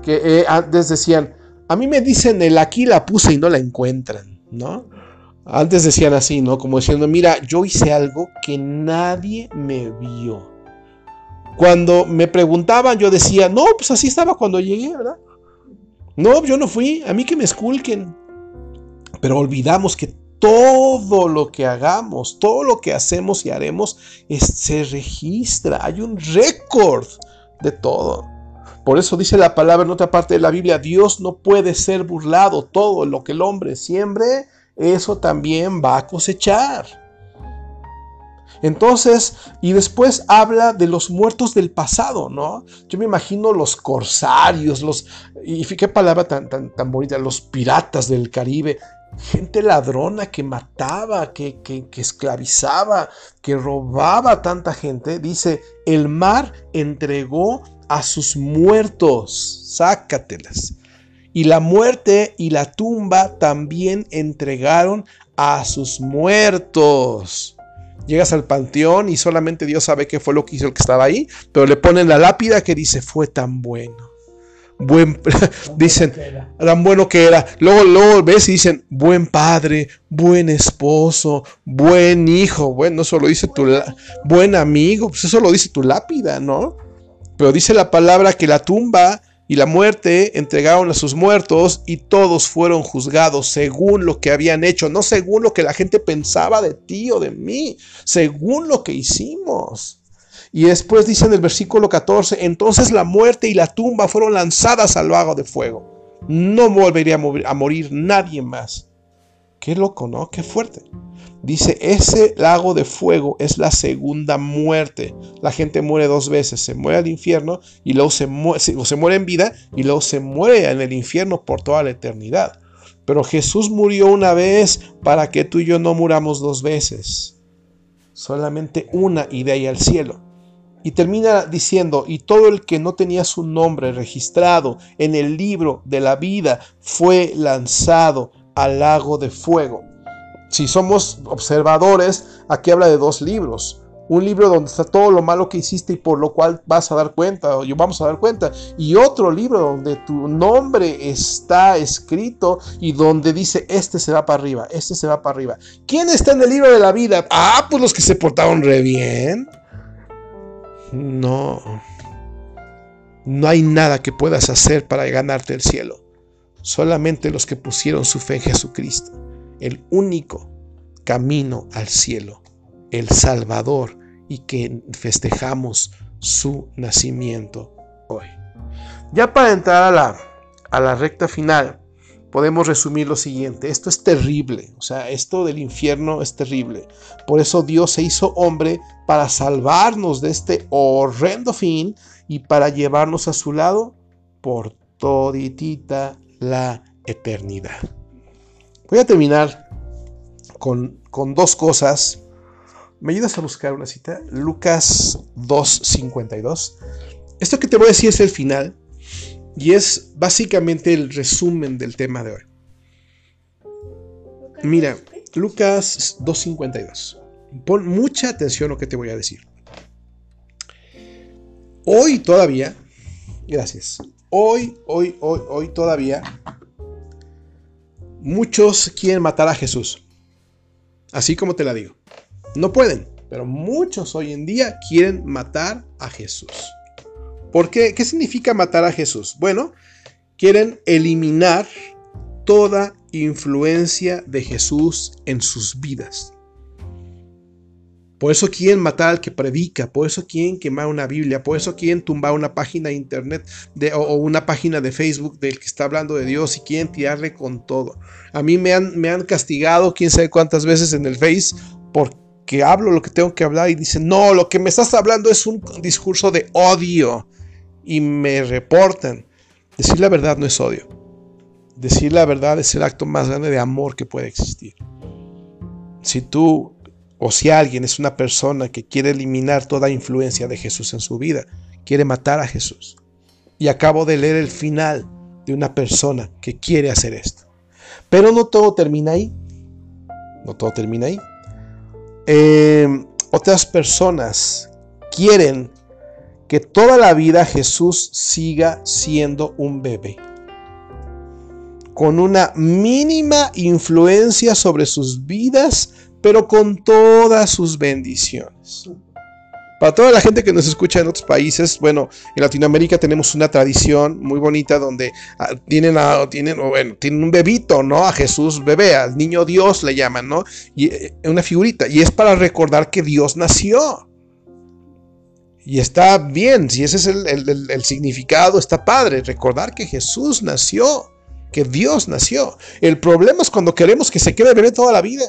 que eh, antes decían, a mí me dicen el aquí la puse y no la encuentran, ¿no? Antes decían así, ¿no? Como diciendo, mira, yo hice algo que nadie me vio. Cuando me preguntaban, yo decía, no, pues así estaba cuando llegué, ¿verdad? No, yo no fui, a mí que me esculquen. Pero olvidamos que todo lo que hagamos, todo lo que hacemos y haremos se registra. Hay un récord de todo. Por eso dice la palabra en otra parte de la Biblia, Dios no puede ser burlado. Todo lo que el hombre siembre, eso también va a cosechar. Entonces, y después habla de los muertos del pasado, ¿no? Yo me imagino los corsarios, los, y qué palabra tan, tan, tan bonita, los piratas del Caribe, gente ladrona que mataba, que, esclavizaba, que robaba a tanta gente. Dice, el mar entregó a sus muertos, sácatelas. Y la muerte y la tumba también entregaron a sus muertos. Llegas al panteón y solamente Dios sabe qué fue lo que hizo el que estaba ahí, pero le ponen la lápida que dice, fue tan bueno. Buen, dicen, tan bueno que era. Luego, luego ves y dicen, buen padre, buen esposo, buen hijo. Bueno, eso lo dice tu buen amigo, pues eso lo dice tu lápida, ¿no? Pero dice la palabra que la tumba y la muerte entregaron a sus muertos y todos fueron juzgados según lo que habían hecho, no según lo que la gente pensaba de ti o de mí, según lo que hicimos. Y después dice en el versículo 14, entonces la muerte y la tumba fueron lanzadas al lago de fuego. No volvería a morir nadie más. Qué loco, ¿no? Qué fuerte. Dice, ese lago de fuego es la segunda muerte. La gente muere dos veces, se muere al infierno y luego se, se muere en vida y luego se muere en el infierno por toda la eternidad. Pero Jesús murió una vez para que tú y yo no muramos dos veces. Solamente una y de ahí al cielo. Y termina diciendo, y todo el que no tenía su nombre registrado en el libro de la vida fue lanzado al lago de fuego. Si somos observadores, aquí habla de dos libros. Un libro donde está todo lo malo que hiciste y por lo cual vas a dar cuenta, o vamos a dar cuenta. Y otro libro donde tu nombre está escrito y donde dice, este se va para arriba, este se va para arriba. ¿Quién está en el libro de la vida? Ah, pues los que se portaron re bien. No. No hay nada que puedas hacer para ganarte el cielo. Solamente los que pusieron su fe en Jesucristo el único camino al cielo, el Salvador, y que festejamos su nacimiento hoy. Ya para entrar a la, a la recta final, podemos resumir lo siguiente, esto es terrible, o sea, esto del infierno es terrible. Por eso Dios se hizo hombre para salvarnos de este horrendo fin y para llevarnos a su lado por toditita la eternidad. Voy a terminar con, dos cosas. ¿Me ayudas a buscar una cita? Lucas 2.52. Esto que te voy a decir es el final y es básicamente el resumen del tema de hoy. Mira, Lucas 2.52. Pon mucha atención a lo que te voy a decir. Hoy todavía, gracias. Hoy, hoy, hoy, hoy todavía Muchos quieren matar a Jesús. Así como te la digo. No pueden, pero muchos hoy en día quieren matar a Jesús. ¿Por qué? ¿Qué significa matar a Jesús? Bueno, quieren eliminar toda influencia de Jesús en sus vidas. Por eso quieren matar al que predica, por eso quieren quemar una Biblia, por eso quieren tumbar una página de internet o, una página de Facebook del que está hablando de Dios y quieren tirarle con todo. A mí me han, me han castigado quién sabe cuántas veces en el Face porque hablo lo que tengo que hablar y dicen, no, lo que me estás hablando es un discurso de odio y me reportan. Decir la verdad no es odio. Decir la verdad es el acto más grande de amor que puede existir. Si tú o si alguien es una persona que quiere eliminar toda influencia de Jesús en su vida, quiere matar a Jesús. Y acabo de leer el final de una persona que quiere hacer esto. Pero no todo termina ahí. No todo termina ahí. Em, otras personas quieren que toda la vida Jesús siga siendo un bebé. Con una mínima influencia sobre sus vidas pero con todas sus bendiciones. Para toda la gente que nos escucha en otros países, bueno, en Latinoamérica tenemos una tradición muy bonita donde ah, tienen, tienen, bueno, tienen un bebito, ¿no? A Jesús bebé, al niño Dios le llaman, ¿no? Y eh, una figurita. Y es para recordar que Dios nació. Y está bien, si ese es el, el significado, está padre, recordar que Jesús nació, que Dios nació. El problema es cuando queremos que se quede bebé toda la vida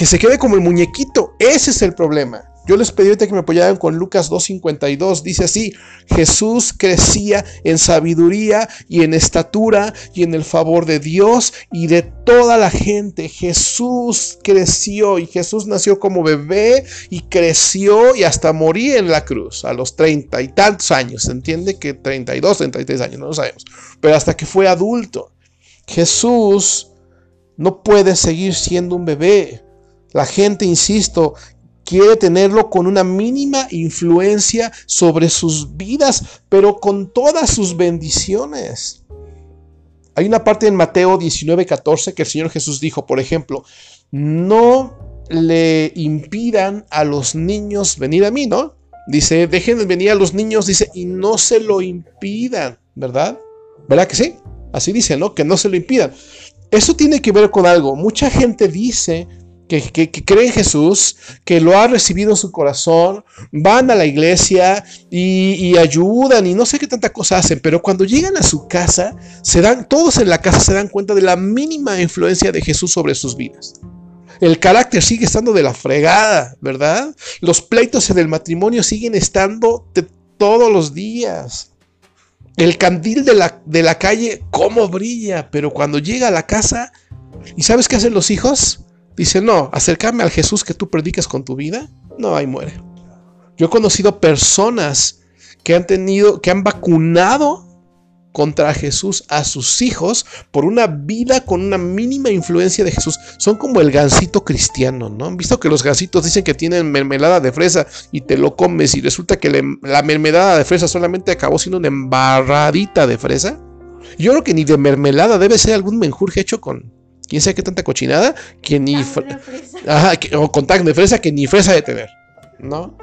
que se quede como el muñequito. Ese es el problema. Yo les pedí ahorita que me apoyaran con Lucas 2.52. Dice así, Jesús crecía en sabiduría y en estatura y en el favor de Dios y de toda la gente. Jesús creció y Jesús nació como bebé y creció y hasta moría en la cruz a los treinta y tantos años. ¿Se entiende que 32, 33 años? No lo sabemos. Pero hasta que fue adulto. Jesús no puede seguir siendo un bebé La gente, insisto, quiere tenerlo con una mínima influencia sobre sus vidas, pero con todas sus bendiciones. Hay una parte en Mateo 19, 14 que el Señor Jesús dijo, por ejemplo, no le impidan a los niños venir a mí, ¿no? Dice, dejen venir a los niños, dice, y no se lo impidan, ¿verdad? ¿Verdad que sí? Así dice, ¿no? Que no se lo impidan. Eso tiene que ver con algo. Mucha gente dice que, cree en Jesús, que lo ha recibido en su corazón, van a la iglesia y, ayudan y no sé qué tanta cosa hacen, pero cuando llegan a su casa, se dan, todos en la casa se dan cuenta de la mínima influencia de Jesús sobre sus vidas. El carácter sigue estando de la fregada, ¿verdad? Los pleitos en el matrimonio siguen estando todos los días. El candil de la, de la calle, cómo brilla, pero cuando llega a la casa, ¿y sabes qué hacen los hijos? Dicen, no, acercarme al Jesús que tú predicas con tu vida, no, ahí muere. Yo he conocido personas que han tenido, que han vacunado contra Jesús a sus hijos por una vida con una mínima influencia de Jesús. Son como el gansito cristiano, ¿no? ¿Han visto que los gansitos dicen que tienen mermelada de fresa y te lo comes y resulta que la mermelada de fresa solamente acabó siendo una embarradita de fresa? Yo creo que ni de mermelada debe ser algún menjurje hecho con quién sabe qué tanta cochinada que ni Ajá, o con de fresa que ni fresa de tener, ¿no?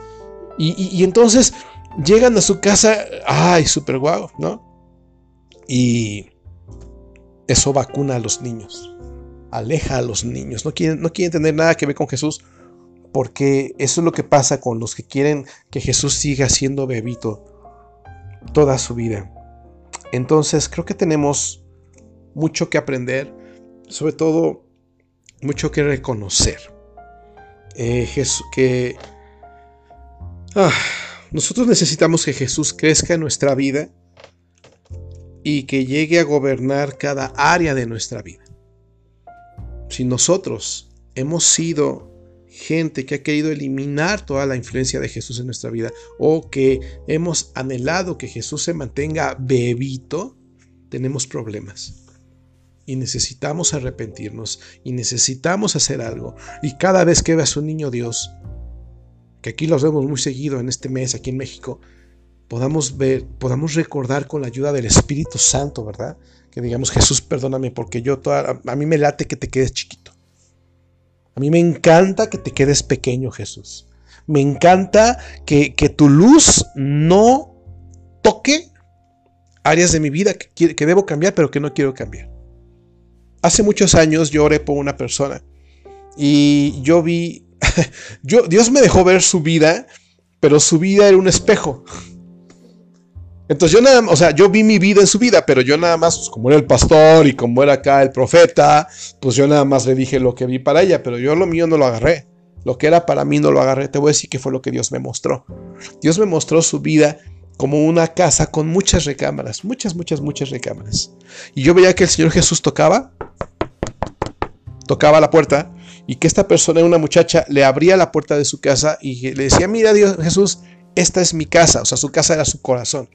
Y, y entonces llegan a su casa, ay, súper guau, ¿no? Y eso vacuna a los niños, aleja a los niños, no quieren, no quieren tener nada que ver con Jesús, porque eso es lo que pasa con los que quieren que Jesús siga siendo bebito toda su vida. Entonces creo que tenemos mucho que aprender, sobre todo mucho que reconocer. Eh, que ah, nosotros necesitamos que Jesús crezca en nuestra vida y que llegue a gobernar cada área de nuestra vida. Si nosotros hemos sido gente que ha querido eliminar toda la influencia de Jesús en nuestra vida o que hemos anhelado que Jesús se mantenga bebito, tenemos problemas. Y necesitamos arrepentirnos y necesitamos hacer algo. Y cada vez que veas un niño Dios, que aquí los vemos muy seguido en este mes aquí en México, podamos ver, podamos recordar con la ayuda del Espíritu Santo, ¿verdad? Que digamos, Jesús, perdóname porque yo toda, a mí me late que te quedes chiquito. A mí me encanta que te quedes pequeño, Jesús. Me encanta que, que tu luz no toque áreas de mi vida que, que debo cambiar, pero que no quiero cambiar. Hace muchos años yo oré por una persona y yo vi, yo, Dios me dejó ver su vida, pero su vida era un espejo. Entonces yo nada, o sea, yo vi mi vida en su vida, pero yo nada más, pues, como era el pastor y como era acá el profeta, pues yo nada más le dije lo que vi para ella, pero yo lo mío no lo agarré. Lo que era para mí no lo agarré. Te voy a decir que fue lo que Dios me mostró. Dios me mostró su vida como una casa con muchas recámaras, muchas, muchas, muchas recámaras. Y yo veía que el Señor Jesús tocaba, tocaba la puerta y que esta persona, una muchacha, le abría la puerta de su casa y le decía, mira Dios Jesús, esta es mi casa, o sea, su casa era su corazón.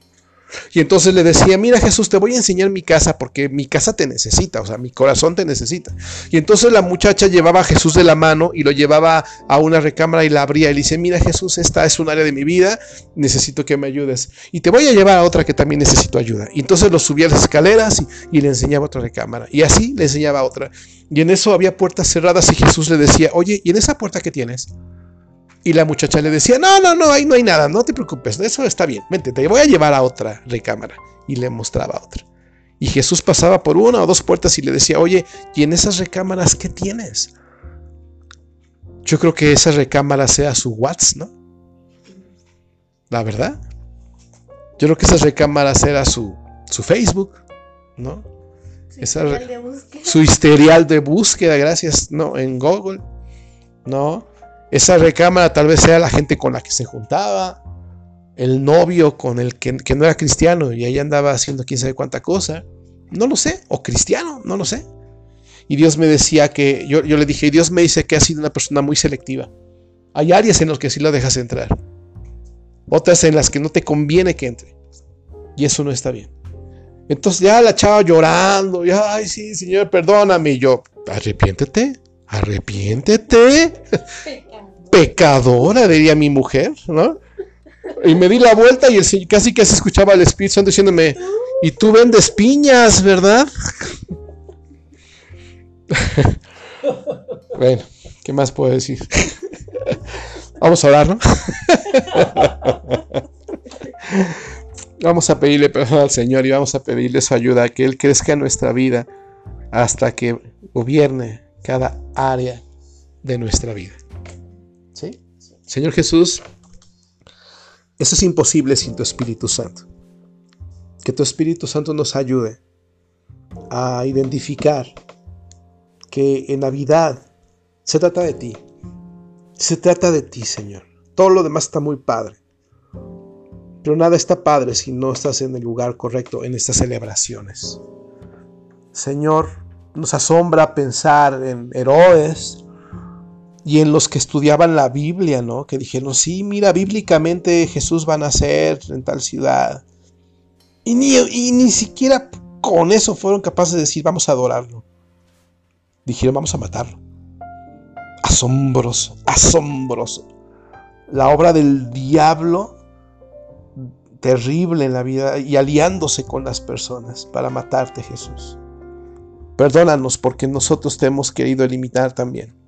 Y entonces le decía, mira Jesús, te voy a enseñar mi casa porque mi casa te necesita, o sea, mi corazón te necesita. Y entonces la muchacha llevaba a Jesús de la mano y lo llevaba a una recámara y la abría y le dice, mira Jesús, esta es un área de mi vida, necesito que me ayudes. Y te voy a llevar a otra que también necesito ayuda. Y entonces lo subía a las escaleras y, y le enseñaba otra recámara. Y así le enseñaba otra. Y en eso había puertas cerradas y Jesús le decía, oye, ¿y en esa puerta qué tienes? Y la muchacha le decía, no, no, no, ahí no hay nada, no te preocupes, eso está bien, vente, te voy a llevar a otra recámara. Y le mostraba otra. Y Jesús pasaba por una o dos puertas y le decía, oye, ¿y en esas recámaras qué tienes? Yo creo que esa recámara sea su WhatsApp, ¿no? La verdad. Yo creo que esas recámaras era su, su Facebook, ¿no? su historial de búsqueda, gracias, ¿no? En Google, ¿no? Esa recámara tal vez sea la gente con la que se juntaba, el novio con el que, no era cristiano y ahí andaba haciendo quién sabe cuánta cosa. No lo sé, o cristiano, no lo sé. Y Dios me decía que, yo, yo le dije, y Dios me dice que ha sido una persona muy selectiva. Hay áreas en las que sí lo dejas entrar, otras en las que no te conviene que entre. Y eso no está bien. Entonces ya la chava llorando, y, ay, sí, Señor, perdóname. Y yo, arrepiéntete, arrepiéntete. Pecadora, diría mi mujer, ¿no? Y me di la vuelta y casi que se escuchaba el Espíritu Santo diciéndome, y tú vendes piñas, ¿verdad? bueno, ¿qué más puedo decir? Vamos a orar, ¿no? vamos a pedirle perdón al Señor y vamos a pedirle su ayuda, que Él crezca en nuestra vida hasta que gobierne cada área de nuestra vida. Señor Jesús, eso es imposible sin tu Espíritu Santo. Que tu Espíritu Santo nos ayude a identificar que en Navidad se trata de ti. Se trata de ti, Señor. Todo lo demás está muy padre. Pero nada está padre si no estás en el lugar correcto en estas celebraciones. Señor, nos asombra pensar en Herodes y en los que estudiaban la Biblia, ¿no? Que dijeron, sí, mira, bíblicamente Jesús va a nacer en tal ciudad. Y ni, siquiera con eso fueron capaces de decir, vamos a adorarlo. Dijeron, vamos a matarlo. Asombroso, asombroso. La obra del diablo terrible en la vida y aliándose con las personas para matarte, Jesús. Perdónanos porque nosotros te hemos querido eliminar también.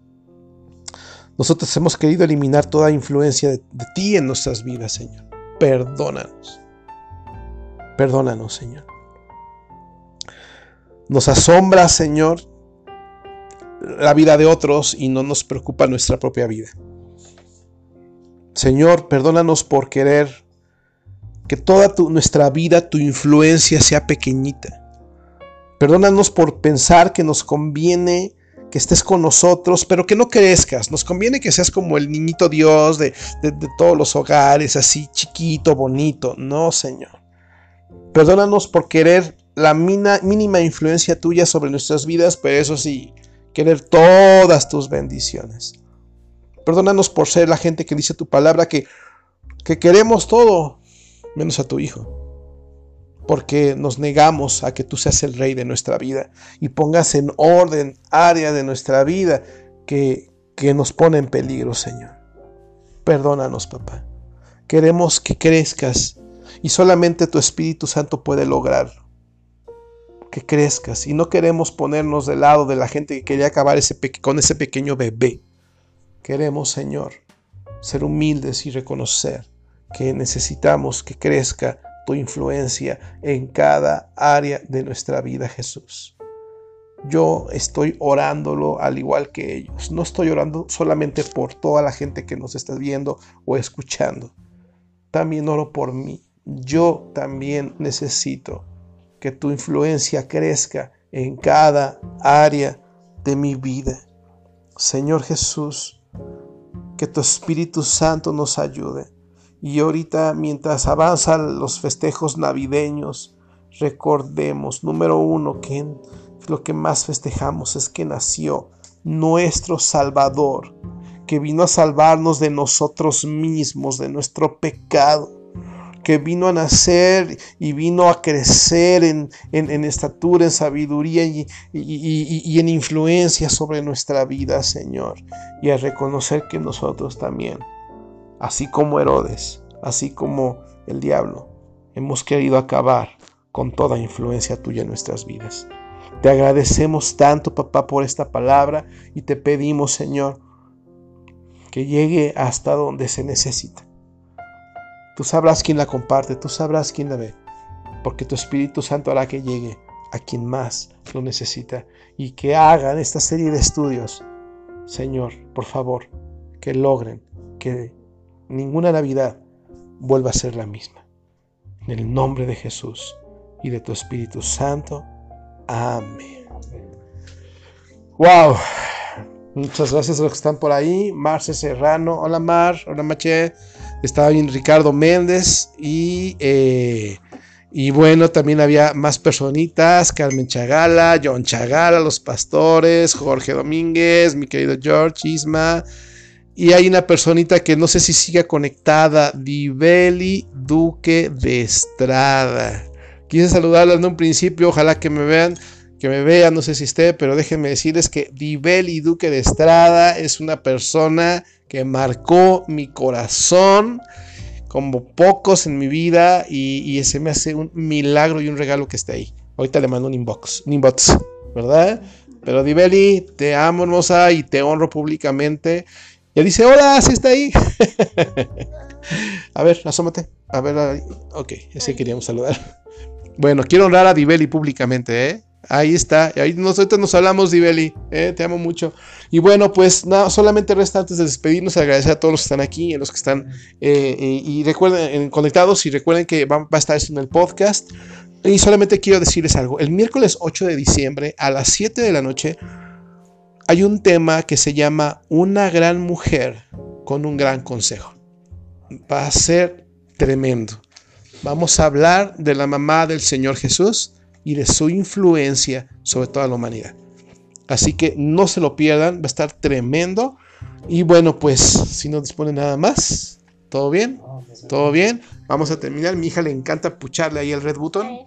Nosotros hemos querido eliminar toda influencia de, ti en nuestras vidas, Señor. Perdónanos. Perdónanos, Señor. Nos asombra, Señor, la vida de otros y no nos preocupa nuestra propia vida. Señor, perdónanos por querer que toda nuestra vida, tu influencia sea pequeñita. Perdónanos por pensar que nos conviene que estés con nosotros, pero que no crezcas. Nos conviene que seas como el niñito Dios de, de, todos los hogares, así chiquito, bonito. No, Señor. Perdónanos por querer la mínima influencia tuya sobre nuestras vidas, pero eso sí, querer todas tus bendiciones. Perdónanos por ser la gente que dice tu palabra, que, que queremos todo, menos a tu Hijo. Porque nos negamos a que tú seas el rey de nuestra vida y pongas en orden área de nuestra vida que, que nos pone en peligro, Señor. Perdónanos, papá. Queremos que crezcas y solamente tu Espíritu Santo puede lograrlo que crezcas y no queremos ponernos del lado de la gente que quería acabar con ese pequeño bebé. Queremos, Señor, ser humildes y reconocer que necesitamos que crezca tu influencia en cada área de nuestra vida, Jesús. Yo estoy orándolo al igual que ellos. No estoy orando solamente por toda la gente que nos está viendo o escuchando. También oro por mí. Yo también necesito que tu influencia crezca en cada área de mi vida. Señor Jesús, que tu Espíritu Santo nos ayude. Y ahorita, mientras avanzan los festejos navideños, recordemos, número uno, que lo que más festejamos es que nació nuestro Salvador, que vino a salvarnos de nosotros mismos, de nuestro pecado que vino a nacer y vino a crecer en, estatura, en sabiduría y, y, en influencia sobre nuestra vida, Señor. Y a reconocer que nosotros también, así como Herodes, así como el diablo, hemos querido acabar con toda influencia tuya en nuestras vidas. Te agradecemos tanto, papá, por esta palabra y te pedimos, Señor, que llegue hasta donde se necesita Tú sabrás quién la comparte, tú sabrás quién la ve, porque tu Espíritu Santo hará que llegue a quien más lo necesita y que hagan esta serie de estudios. Señor, por favor, que logren que ninguna Navidad vuelva a ser la misma. En el nombre de Jesús y de tu Espíritu Santo. Amén. Wow. Muchas gracias a los que están por ahí. Marce Serrano. Hola Mar. Hola Mache estaba bien Ricardo Méndez y, eh, y bueno, también había más personitas, Carmen Chagala, John Chagala, los pastores, Jorge Domínguez, mi querido George Isma. Y hay una personita que no sé si sigue conectada, Diveli Duque de Estrada. Quise saludarla en un principio, ojalá que me vean. que me vea, no sé si esté, pero déjenme decirles que Dibeli Duque de Estrada es una persona que marcó mi corazón como pocos en mi vida y, y ese me hace un milagro y un regalo que esté ahí. Ahorita le mando un inbox, un inbox, ¿verdad? Pero Dibeli, te amo hermosa y te honro públicamente. Ya dice, hola, sí está ahí. a ver, asómate. A ver, ok, ese queríamos saludar. Bueno, quiero honrar a Dibeli públicamente, ¿eh? Ahí está, ahí nosotros nos hablamos, Dibeli, ¿eh? te amo mucho. Y bueno, pues nada, solamente resta antes de despedirnos, agradecer a todos los que están aquí, a los que están eh, y, recuerden, conectados y recuerden que va, va a estar en el podcast. Y solamente quiero decirles algo, el miércoles 8 de diciembre a las 7 de la noche hay un tema que se llama Una gran mujer con un gran consejo. Va a ser tremendo. Vamos a hablar de la mamá del Señor Jesús y de su influencia sobre toda la humanidad. Así que no se lo pierdan, va a estar tremendo. Y bueno, pues si no dispone nada más, ¿todo bien? ¿Todo bien? Vamos a terminar. Mi hija le encanta pucharle ahí el red button.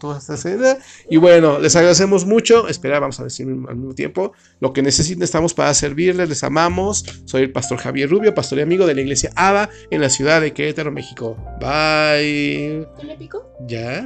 Y bueno, les agradecemos mucho. Espera, vamos a decir al mismo tiempo. Lo que necesiten estamos para servirles. Les amamos. Soy el pastor Javier Rubio, pastor y amigo de la iglesia ABA en la ciudad de Querétaro, México. Bye. ¿Tú le pico? ¿Ya?